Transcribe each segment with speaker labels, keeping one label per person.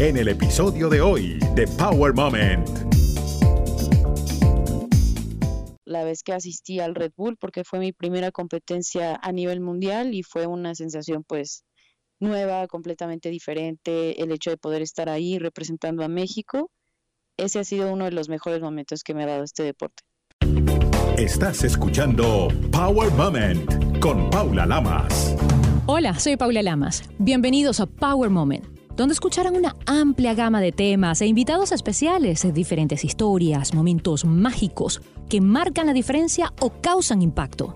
Speaker 1: en el episodio de hoy de Power Moment.
Speaker 2: La vez que asistí al Red Bull, porque fue mi primera competencia a nivel mundial y fue una sensación pues nueva, completamente diferente, el hecho de poder estar ahí representando a México, ese ha sido uno de los mejores momentos que me ha dado este deporte.
Speaker 1: Estás escuchando Power Moment con Paula Lamas.
Speaker 3: Hola, soy Paula Lamas. Bienvenidos a Power Moment, donde escucharán una amplia gama de temas e invitados especiales, diferentes historias, momentos mágicos que marcan la diferencia o causan impacto.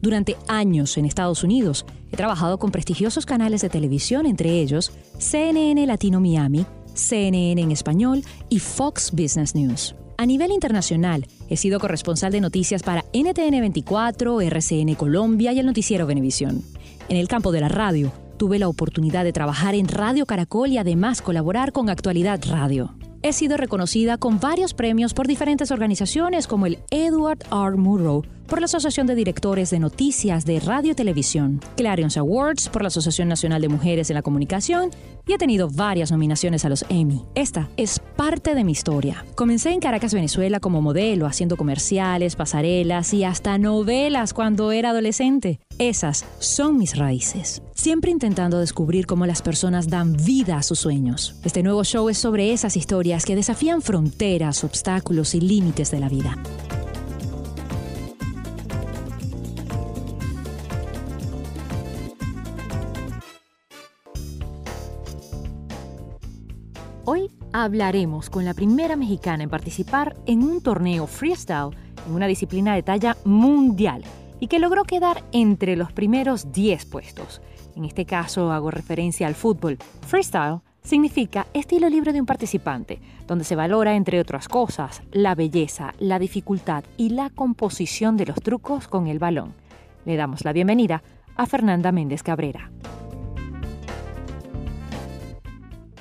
Speaker 3: Durante años en Estados Unidos he trabajado con prestigiosos canales de televisión, entre ellos CNN Latino Miami, CNN en español y Fox Business News. A nivel internacional, he sido corresponsal de noticias para NTN 24, RCN Colombia y el noticiero Venevisión. En el campo de la radio, tuve la oportunidad de trabajar en Radio Caracol y además colaborar con Actualidad Radio. He sido reconocida con varios premios por diferentes organizaciones como el Edward R. Murrow por la Asociación de Directores de Noticias de Radio y Televisión, Clarions Awards por la Asociación Nacional de Mujeres en la Comunicación y he tenido varias nominaciones a los Emmy. Esta es parte de mi historia. Comencé en Caracas, Venezuela como modelo, haciendo comerciales, pasarelas y hasta novelas cuando era adolescente. Esas son mis raíces. Siempre intentando descubrir cómo las personas dan vida a sus sueños. Este nuevo show es sobre esas historias que desafían fronteras, obstáculos y límites de la vida. Hablaremos con la primera mexicana en participar en un torneo freestyle en una disciplina de talla mundial y que logró quedar entre los primeros 10 puestos. En este caso hago referencia al fútbol. Freestyle significa estilo libre de un participante, donde se valora, entre otras cosas, la belleza, la dificultad y la composición de los trucos con el balón. Le damos la bienvenida a Fernanda Méndez Cabrera.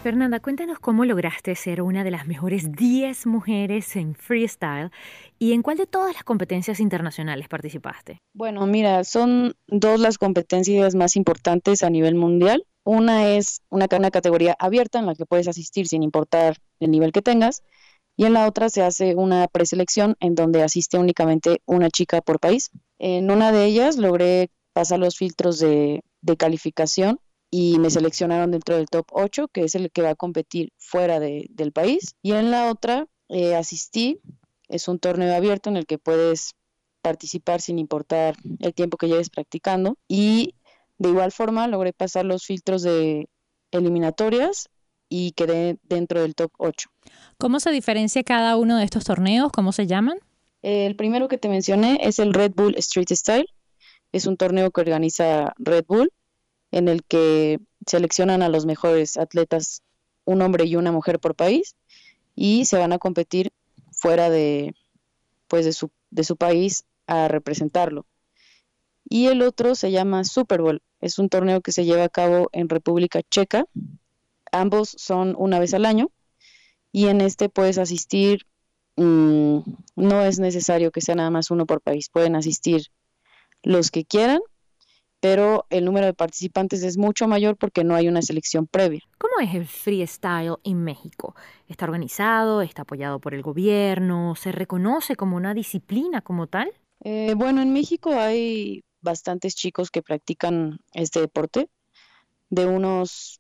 Speaker 3: Fernanda, cuéntanos cómo lograste ser una de las mejores 10 mujeres en freestyle y en cuál de todas las competencias internacionales participaste.
Speaker 2: Bueno, mira, son dos las competencias más importantes a nivel mundial. Una es una, categoría abierta en la que puedes asistir sin importar el nivel que tengas y en la otra se hace una preselección en donde asiste únicamente una chica por país. En una de ellas logré pasar los filtros de, de calificación y me seleccionaron dentro del top 8, que es el que va a competir fuera del país. Y en la otra eh, asistí, es un torneo abierto en el que puedes participar sin importar el tiempo que lleves practicando. Y de igual forma logré pasar los filtros de eliminatorias y quedé dentro del top 8.
Speaker 3: ¿Cómo se diferencia cada uno de estos torneos? ¿Cómo se llaman?
Speaker 2: El primero que te mencioné es el Red Bull Street Style. Es un torneo que organiza Red Bull en el que seleccionan a los mejores atletas, un hombre y una mujer por país, y se van a competir fuera de, pues de, su, de su país a representarlo. Y el otro se llama Super Bowl, es un torneo que se lleva a cabo en República Checa. Ambos son una vez al año y en este puedes asistir, mm, no es necesario que sea nada más uno por país, pueden asistir los que quieran pero el número de participantes es mucho mayor porque no hay una selección previa.
Speaker 3: ¿Cómo es el freestyle en México? ¿Está organizado? ¿Está apoyado por el gobierno? ¿Se reconoce como una disciplina como tal?
Speaker 2: Eh, bueno, en México hay bastantes chicos que practican este deporte. De unos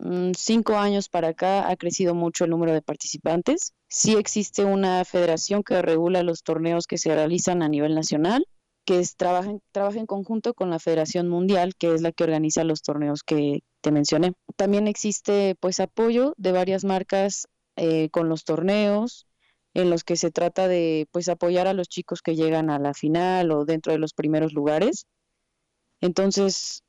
Speaker 2: mm, cinco años para acá ha crecido mucho el número de participantes. Sí existe una federación que regula los torneos que se realizan a nivel nacional que es, trabaja, en conjunto con la Federación Mundial, que es la que organiza los torneos que te mencioné. También existe pues apoyo de varias marcas eh, con los torneos, en los que se trata de pues apoyar a los chicos que llegan a la final o dentro de los primeros lugares. Entonces,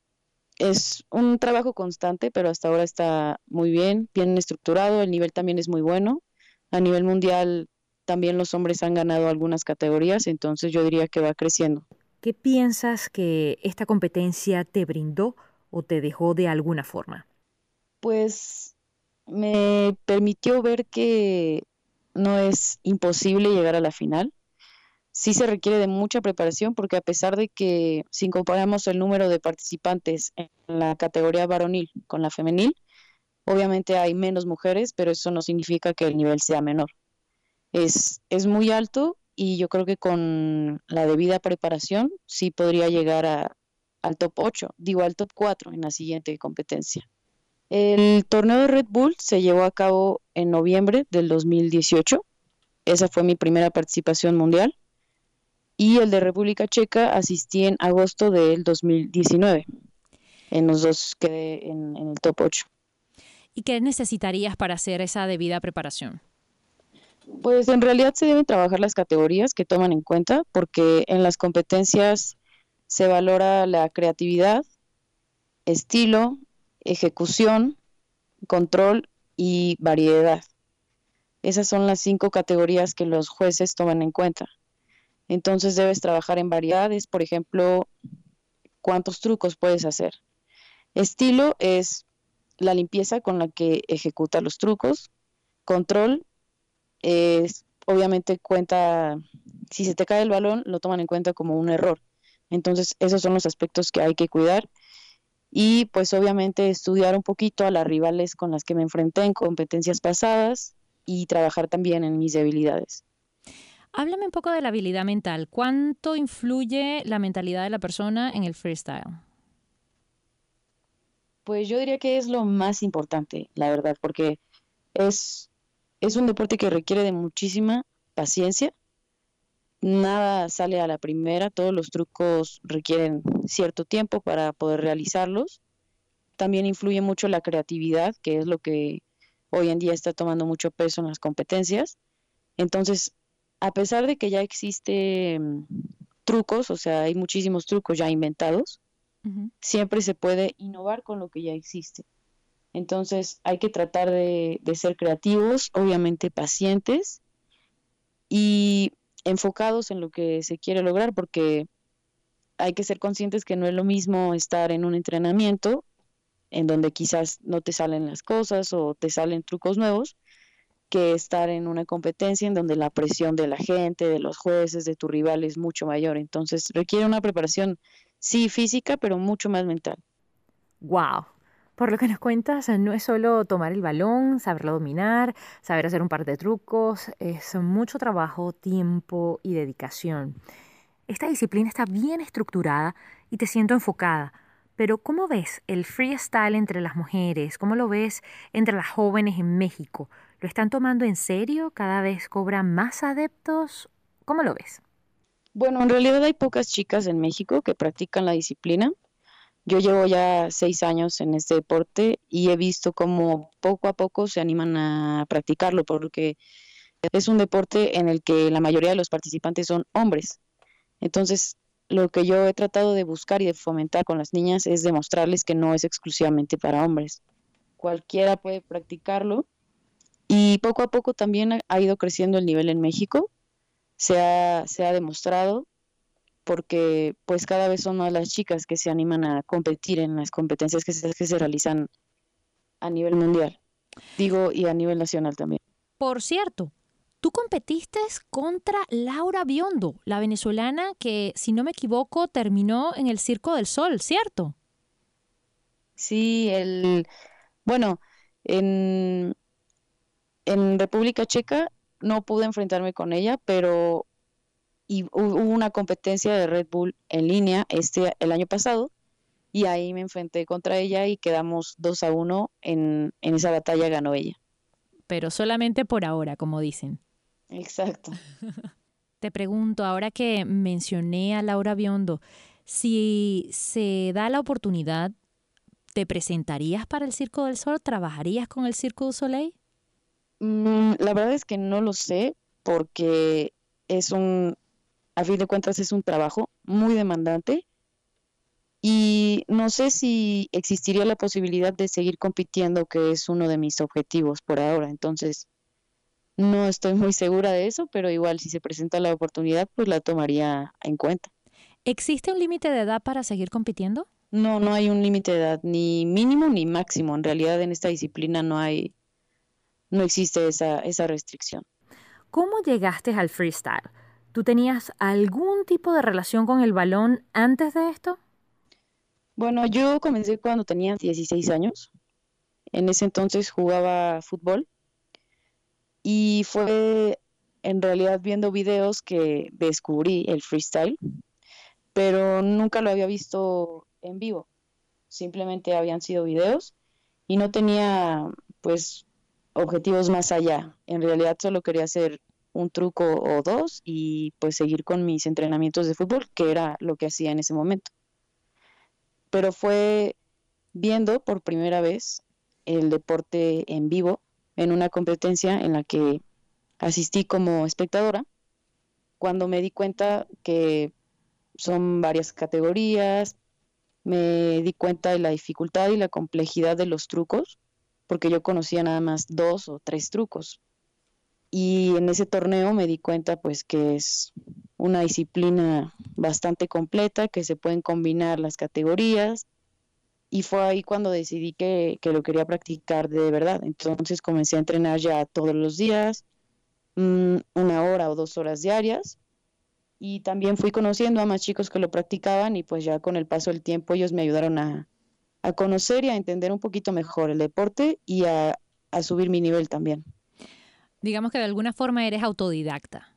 Speaker 2: es un trabajo constante, pero hasta ahora está muy bien, bien estructurado, el nivel también es muy bueno. A nivel mundial también los hombres han ganado algunas categorías, entonces yo diría que va creciendo.
Speaker 3: ¿Qué piensas que esta competencia te brindó o te dejó de alguna forma?
Speaker 2: Pues me permitió ver que no es imposible llegar a la final. Sí se requiere de mucha preparación porque a pesar de que si comparamos el número de participantes en la categoría varonil con la femenil, Obviamente hay menos mujeres, pero eso no significa que el nivel sea menor. Es, es muy alto y yo creo que con la debida preparación sí podría llegar al top 8, digo al top 4 en la siguiente competencia. El torneo de Red Bull se llevó a cabo en noviembre del 2018. Esa fue mi primera participación mundial. Y el de República Checa asistí en agosto del 2019. En los dos quedé en, en el top 8.
Speaker 3: ¿Y qué necesitarías para hacer esa debida preparación?
Speaker 2: Pues en realidad se deben trabajar las categorías que toman en cuenta, porque en las competencias se valora la creatividad, estilo, ejecución, control y variedad. Esas son las cinco categorías que los jueces toman en cuenta. Entonces debes trabajar en variedades, por ejemplo, cuántos trucos puedes hacer. Estilo es la limpieza con la que ejecuta los trucos. Control obviamente cuenta, si se te cae el balón, lo toman en cuenta como un error. Entonces, esos son los aspectos que hay que cuidar. Y pues obviamente estudiar un poquito a las rivales con las que me enfrenté en competencias pasadas y trabajar también en mis debilidades.
Speaker 3: Háblame un poco de la habilidad mental. ¿Cuánto influye la mentalidad de la persona en el freestyle?
Speaker 2: Pues yo diría que es lo más importante, la verdad, porque es, es un deporte que requiere de muchísima paciencia. Nada sale a la primera, todos los trucos requieren cierto tiempo para poder realizarlos. También influye mucho la creatividad, que es lo que hoy en día está tomando mucho peso en las competencias. Entonces, a pesar de que ya existen trucos, o sea, hay muchísimos trucos ya inventados, siempre se puede innovar con lo que ya existe. Entonces hay que tratar de, ser creativos, obviamente pacientes y enfocados en lo que se quiere lograr, porque hay que ser conscientes que no es lo mismo estar en un entrenamiento en donde quizás no te salen las cosas o te salen trucos nuevos, que estar en una competencia en donde la presión de la gente, de los jueces, de tu rival es mucho mayor. Entonces requiere una preparación Sí, física, pero mucho más mental.
Speaker 3: Wow. Por lo que nos cuentas, no es solo tomar el balón, saberlo dominar, saber hacer un par de trucos, es mucho trabajo, tiempo y dedicación. Esta disciplina está bien estructurada y te siento enfocada. Pero ¿cómo ves el freestyle entre las mujeres? ¿Cómo lo ves entre las jóvenes en México? ¿Lo están tomando en serio? ¿Cada vez cobran más adeptos? ¿Cómo lo ves?
Speaker 2: Bueno, en realidad hay pocas chicas en México que practican la disciplina. Yo llevo ya seis años en este deporte y he visto cómo poco a poco se animan a practicarlo porque es un deporte en el que la mayoría de los participantes son hombres. Entonces, lo que yo he tratado de buscar y de fomentar con las niñas es demostrarles que no es exclusivamente para hombres. Cualquiera puede practicarlo y poco a poco también ha ido creciendo el nivel en México se ha, se ha demostrado porque pues cada vez son más las chicas que se animan a competir en las competencias que se, que se realizan a nivel mundial, digo, y a nivel nacional también.
Speaker 3: Por cierto, tú competiste contra Laura Biondo, la venezolana que, si no me equivoco, terminó en el Circo del Sol, ¿cierto?
Speaker 2: Sí, el, bueno, en, en República Checa no pude enfrentarme con ella, pero y hubo una competencia de Red Bull en línea este el año pasado y ahí me enfrenté contra ella y quedamos 2 a 1 en, en esa batalla ganó ella.
Speaker 3: Pero solamente por ahora, como dicen.
Speaker 2: Exacto.
Speaker 3: Te pregunto, ahora que mencioné a Laura Biondo, si se da la oportunidad, ¿te presentarías para el Circo del Sol? ¿Trabajarías con el Circo du Soleil?
Speaker 2: Mm, la verdad es que no lo sé porque es un, a fin de cuentas es un trabajo muy demandante y no sé si existiría la posibilidad de seguir compitiendo, que es uno de mis objetivos por ahora. Entonces, no estoy muy segura de eso, pero igual si se presenta la oportunidad, pues la tomaría en cuenta.
Speaker 3: ¿Existe un límite de edad para seguir compitiendo?
Speaker 2: No, no hay un límite de edad, ni mínimo ni máximo. En realidad en esta disciplina no hay no existe esa, esa restricción.
Speaker 3: ¿Cómo llegaste al freestyle? ¿Tú tenías algún tipo de relación con el balón antes de esto?
Speaker 2: Bueno, yo comencé cuando tenía 16 años en ese entonces jugaba fútbol y fue en realidad viendo videos que descubrí el freestyle, pero nunca lo había visto en vivo. Simplemente habían sido videos y no tenía pues objetivos más allá. En realidad solo quería hacer un truco o dos y pues seguir con mis entrenamientos de fútbol, que era lo que hacía en ese momento. Pero fue viendo por primera vez el deporte en vivo en una competencia en la que asistí como espectadora, cuando me di cuenta que son varias categorías, me di cuenta de la dificultad y la complejidad de los trucos, porque yo conocía nada más dos o tres trucos. Y en ese torneo me di cuenta pues que es una disciplina bastante completa, que se pueden combinar las categorías, y fue ahí cuando decidí que, que, lo quería practicar de verdad. Entonces comencé a entrenar ya todos los días, mm, una hora o dos horas diarias. Y también fui conociendo a más chicos que lo practicaban y pues ya con el paso del tiempo ellos me ayudaron a, a conocer y a entender un poquito mejor el deporte y a, a subir mi nivel también.
Speaker 3: Digamos que de alguna forma eres autodidacta.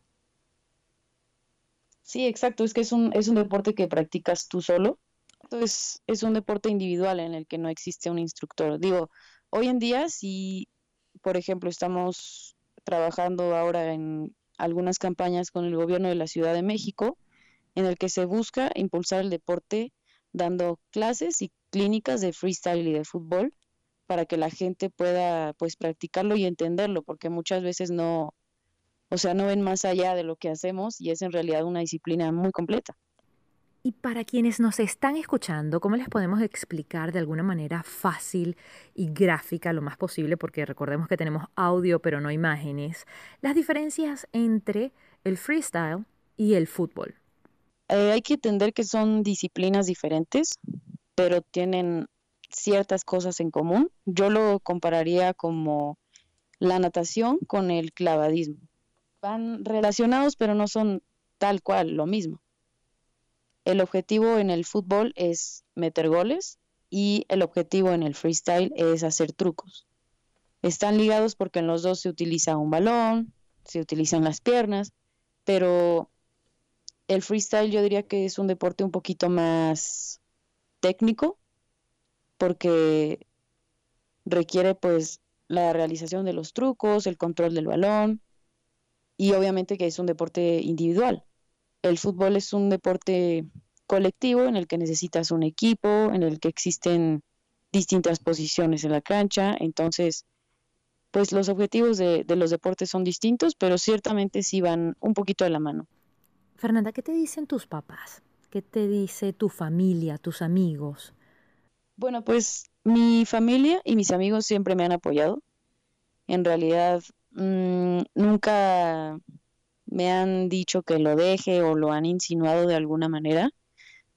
Speaker 2: Sí, exacto. Es que es un, es un deporte que practicas tú solo es, es un deporte individual en el que no existe un instructor. Digo, hoy en día, si, por ejemplo, estamos trabajando ahora en algunas campañas con el gobierno de la Ciudad de México, en el que se busca impulsar el deporte dando clases y clínicas de freestyle y de fútbol para que la gente pueda pues practicarlo y entenderlo, porque muchas veces no, o sea, no ven más allá de lo que hacemos y es en realidad una disciplina muy completa.
Speaker 3: Y para quienes nos están escuchando, ¿cómo les podemos explicar de alguna manera fácil y gráfica lo más posible? Porque recordemos que tenemos audio pero no imágenes. Las diferencias entre el freestyle y el fútbol.
Speaker 2: Eh, hay que entender que son disciplinas diferentes, pero tienen ciertas cosas en común. Yo lo compararía como la natación con el clavadismo. Van relacionados, pero no son tal cual lo mismo. El objetivo en el fútbol es meter goles y el objetivo en el freestyle es hacer trucos. Están ligados porque en los dos se utiliza un balón, se utilizan las piernas, pero el freestyle yo diría que es un deporte un poquito más técnico porque requiere pues la realización de los trucos, el control del balón y obviamente que es un deporte individual el fútbol es un deporte colectivo en el que necesitas un equipo, en el que existen distintas posiciones en la cancha, entonces pues los objetivos de, los deportes son distintos, pero ciertamente sí van un poquito de la mano.
Speaker 3: Fernanda, ¿qué te dicen tus papás? ¿Qué te dice tu familia, tus amigos?
Speaker 2: Bueno, pues mi familia y mis amigos siempre me han apoyado. En realidad, mm, nunca me han dicho que lo deje o lo han insinuado de alguna manera,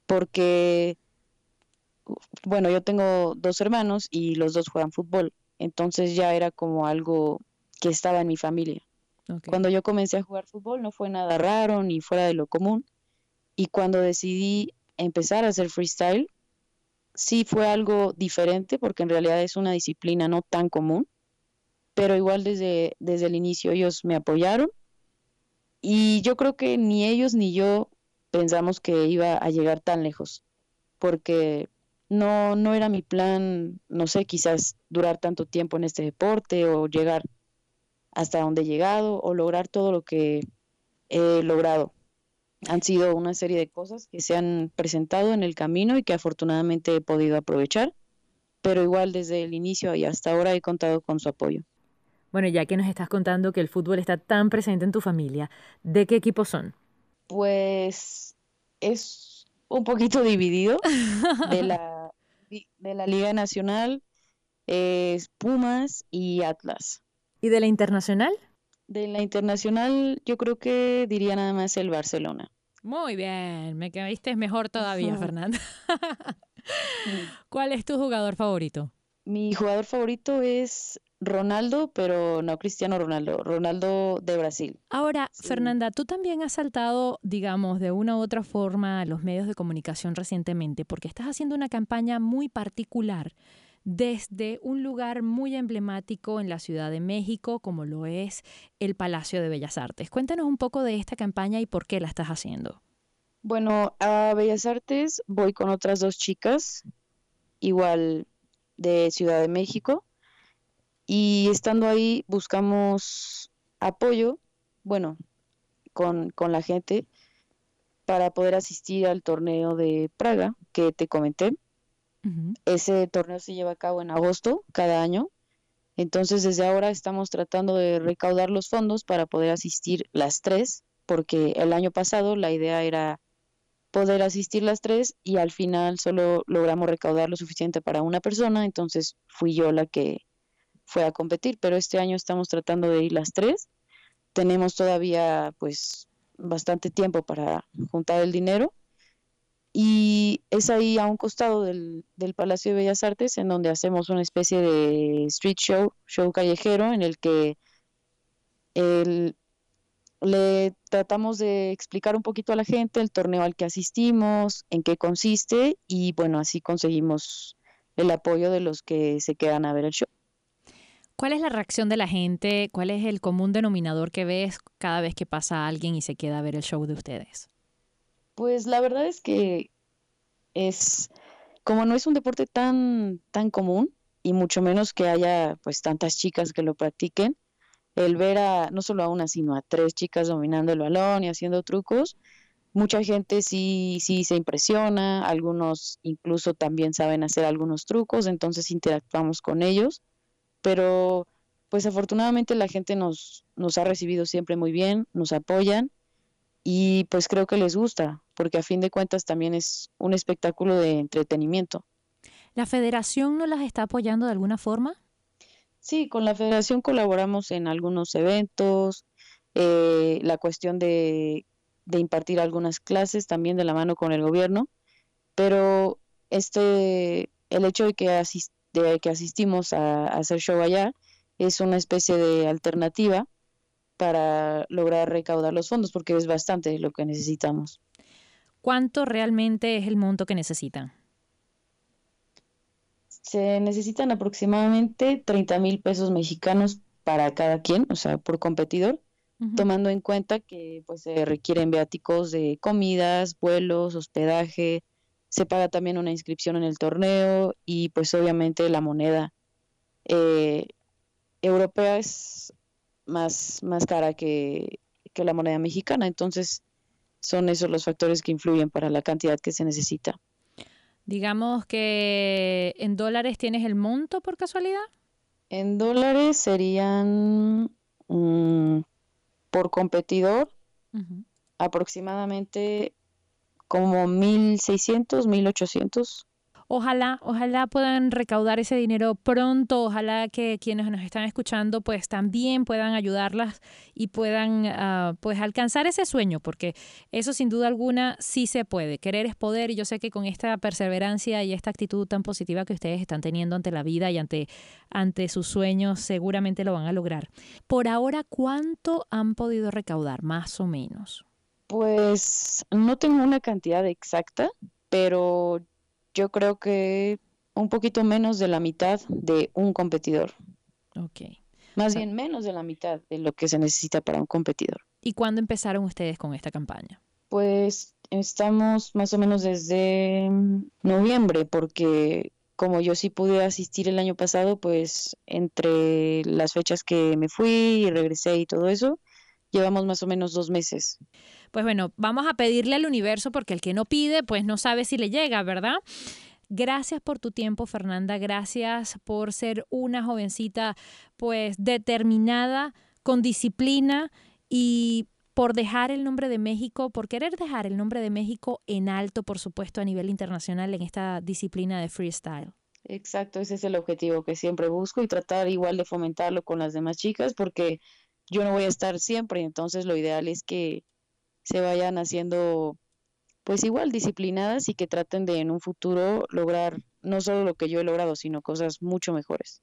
Speaker 2: porque, bueno, yo tengo dos hermanos y los dos juegan fútbol, entonces ya era como algo que estaba en mi familia. Cuando yo comencé a jugar fútbol no fue nada raro ni fuera de lo común, y cuando decidí empezar a hacer freestyle, sí fue algo diferente porque en realidad es una disciplina no tan común, pero igual desde, desde el inicio ellos me apoyaron y yo creo que ni ellos ni yo pensamos que iba a llegar tan lejos, porque no, no era mi plan, no sé, quizás durar tanto tiempo en este deporte o llegar hasta donde he llegado o lograr todo lo que he logrado. Han sido una serie de cosas que se han presentado en el camino y que afortunadamente he podido aprovechar, pero igual desde el inicio y hasta ahora he contado con su apoyo.
Speaker 3: Bueno, ya que nos estás contando que el fútbol está tan presente en tu familia, ¿de qué equipo son?
Speaker 2: Pues es un poquito dividido de la, de la Liga Nacional, es Pumas y Atlas.
Speaker 3: ¿Y de la internacional?
Speaker 2: De la internacional yo creo que diría nada más el Barcelona.
Speaker 3: Muy bien, me caíste mejor todavía, Fernanda. ¿Cuál es tu jugador favorito?
Speaker 2: Mi jugador favorito es Ronaldo, pero no Cristiano Ronaldo, Ronaldo de Brasil.
Speaker 3: Ahora, Fernanda, tú también has saltado, digamos, de una u otra forma a los medios de comunicación recientemente, porque estás haciendo una campaña muy particular desde un lugar muy emblemático en la Ciudad de México, como lo es el Palacio de Bellas Artes. Cuéntanos un poco de esta campaña y por qué la estás haciendo.
Speaker 2: Bueno, a Bellas Artes voy con otras dos chicas, igual de Ciudad de México, y estando ahí buscamos apoyo, bueno, con, con la gente para poder asistir al torneo de Praga que te comenté. Ese torneo se lleva a cabo en agosto cada año. Entonces, desde ahora estamos tratando de recaudar los fondos para poder asistir las tres, porque el año pasado la idea era poder asistir las tres y al final solo logramos recaudar lo suficiente para una persona, entonces fui yo la que fue a competir, pero este año estamos tratando de ir las tres. Tenemos todavía pues bastante tiempo para juntar el dinero. Y es ahí a un costado del, Palacio de Bellas Artes en donde hacemos una especie de street show, show callejero, en el que le tratamos de explicar un poquito a la gente el torneo al que asistimos, en qué consiste y bueno, así conseguimos el apoyo de los que se quedan a ver el show.
Speaker 3: ¿Cuál es la reacción de la gente? ¿Cuál es el común denominador que ves cada vez que pasa alguien y se queda a ver el show de ustedes?
Speaker 2: Pues la verdad es que es como no es un deporte tan tan común y mucho menos que haya pues tantas chicas que lo practiquen, el ver a no solo a una sino a tres chicas dominando el balón y haciendo trucos, mucha gente sí sí se impresiona, algunos incluso también saben hacer algunos trucos, entonces interactuamos con ellos pero pues afortunadamente la gente nos, nos ha recibido siempre muy bien, nos apoyan y pues creo que les gusta, porque a fin de cuentas también es un espectáculo de entretenimiento.
Speaker 3: ¿La federación no las está apoyando de alguna forma?
Speaker 2: Sí, con la federación colaboramos en algunos eventos, eh, la cuestión de, de impartir algunas clases también de la mano con el gobierno, pero este, el hecho de que asist de que asistimos a, hacer show allá es una especie de alternativa para lograr recaudar los fondos porque es bastante lo que necesitamos.
Speaker 3: ¿Cuánto realmente es el monto que necesitan?
Speaker 2: Se necesitan aproximadamente 30 mil pesos mexicanos para cada quien, o sea, por competidor, tomando en cuenta que pues se requieren viáticos de comidas, vuelos, hospedaje, se paga también una inscripción en el torneo y pues obviamente la moneda eh, europea es más, más cara que, que la moneda mexicana, entonces son esos los factores que influyen para la cantidad que se necesita.
Speaker 3: Digamos que en dólares tienes el monto por casualidad.
Speaker 2: En dólares serían mm, por competidor aproximadamente como 1.600, 1.800.
Speaker 3: Ojalá, ojalá puedan recaudar ese dinero pronto, ojalá que quienes nos están escuchando pues también puedan ayudarlas y puedan ah, pues alcanzar ese sueño, porque eso sin duda alguna sí se puede. Querer es poder y yo sé que con esta perseverancia y esta actitud tan positiva que ustedes están teniendo ante la vida y ante, ante sus sueños seguramente lo van a lograr. Por ahora, ¿cuánto han podido recaudar más o menos?
Speaker 2: Pues no tengo una cantidad exacta, pero yo creo que un poquito menos de la mitad de un competidor.
Speaker 3: Ok.
Speaker 2: Más bien menos de la mitad de lo que se necesita para un competidor.
Speaker 3: ¿Y cuándo empezaron ustedes con esta campaña?
Speaker 2: Pues estamos más o menos desde noviembre, porque como yo sí pude asistir el año pasado, pues entre las fechas que me fui y regresé y todo eso, llevamos más o menos dos meses.
Speaker 3: Pues bueno, vamos a pedirle al universo porque el que no pide, pues no sabe si le llega, ¿verdad? Gracias por tu tiempo, Fernanda. Gracias por ser una jovencita, pues determinada, con disciplina y por dejar el nombre de México, por querer dejar el nombre de México en alto, por supuesto, a nivel internacional en esta disciplina de freestyle.
Speaker 2: Exacto, ese es el objetivo que siempre busco y tratar igual de fomentarlo con las demás chicas porque yo no voy a estar siempre, entonces lo ideal es que se vayan haciendo pues igual disciplinadas y que traten de en un futuro lograr no solo lo que yo he logrado, sino cosas mucho mejores.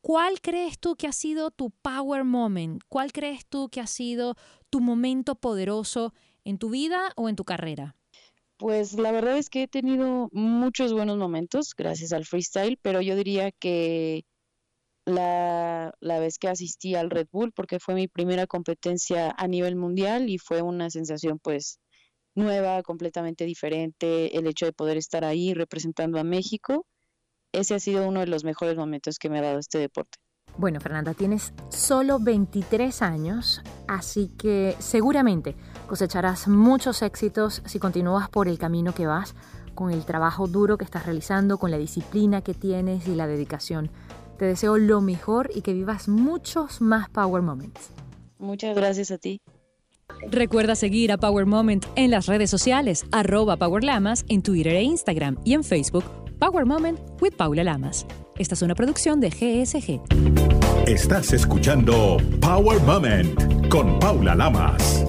Speaker 3: ¿Cuál crees tú que ha sido tu power moment? ¿Cuál crees tú que ha sido tu momento poderoso en tu vida o en tu carrera?
Speaker 2: Pues la verdad es que he tenido muchos buenos momentos gracias al freestyle, pero yo diría que la, la, vez que asistí al Red Bull, porque fue mi primera competencia a nivel mundial y fue una sensación pues nueva, completamente diferente, el hecho de poder estar ahí representando a México, ese ha sido uno de los mejores momentos que me ha dado este deporte.
Speaker 3: Bueno, Fernanda, tienes solo 23 años, así que seguramente cosecharás muchos éxitos si continúas por el camino que vas, con el trabajo duro que estás realizando, con la disciplina que tienes y la dedicación. Te deseo lo mejor y que vivas muchos más Power Moments.
Speaker 2: Muchas gracias a ti.
Speaker 3: Recuerda seguir a Power Moment en las redes sociales, arroba Power Lamas en Twitter e Instagram y en Facebook, Power Moment with Paula Lamas. Esta es una producción de GSG.
Speaker 1: Estás escuchando Power Moment con Paula Lamas.